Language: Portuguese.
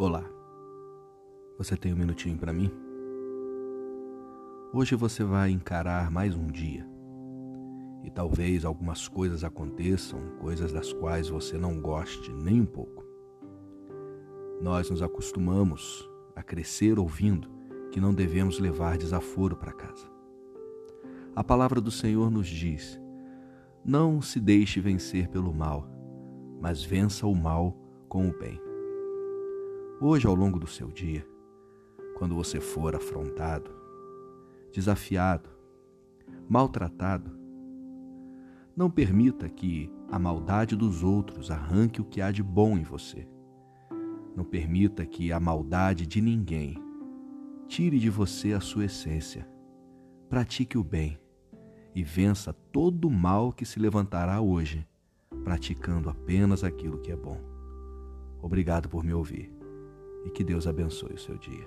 Olá, você tem um minutinho para mim? Hoje você vai encarar mais um dia e talvez algumas coisas aconteçam, coisas das quais você não goste nem um pouco. Nós nos acostumamos a crescer ouvindo que não devemos levar desaforo para casa. A palavra do Senhor nos diz: não se deixe vencer pelo mal, mas vença o mal com o bem. Hoje, ao longo do seu dia, quando você for afrontado, desafiado, maltratado, não permita que a maldade dos outros arranque o que há de bom em você. Não permita que a maldade de ninguém tire de você a sua essência. Pratique o bem e vença todo o mal que se levantará hoje, praticando apenas aquilo que é bom. Obrigado por me ouvir e que Deus abençoe o seu dia.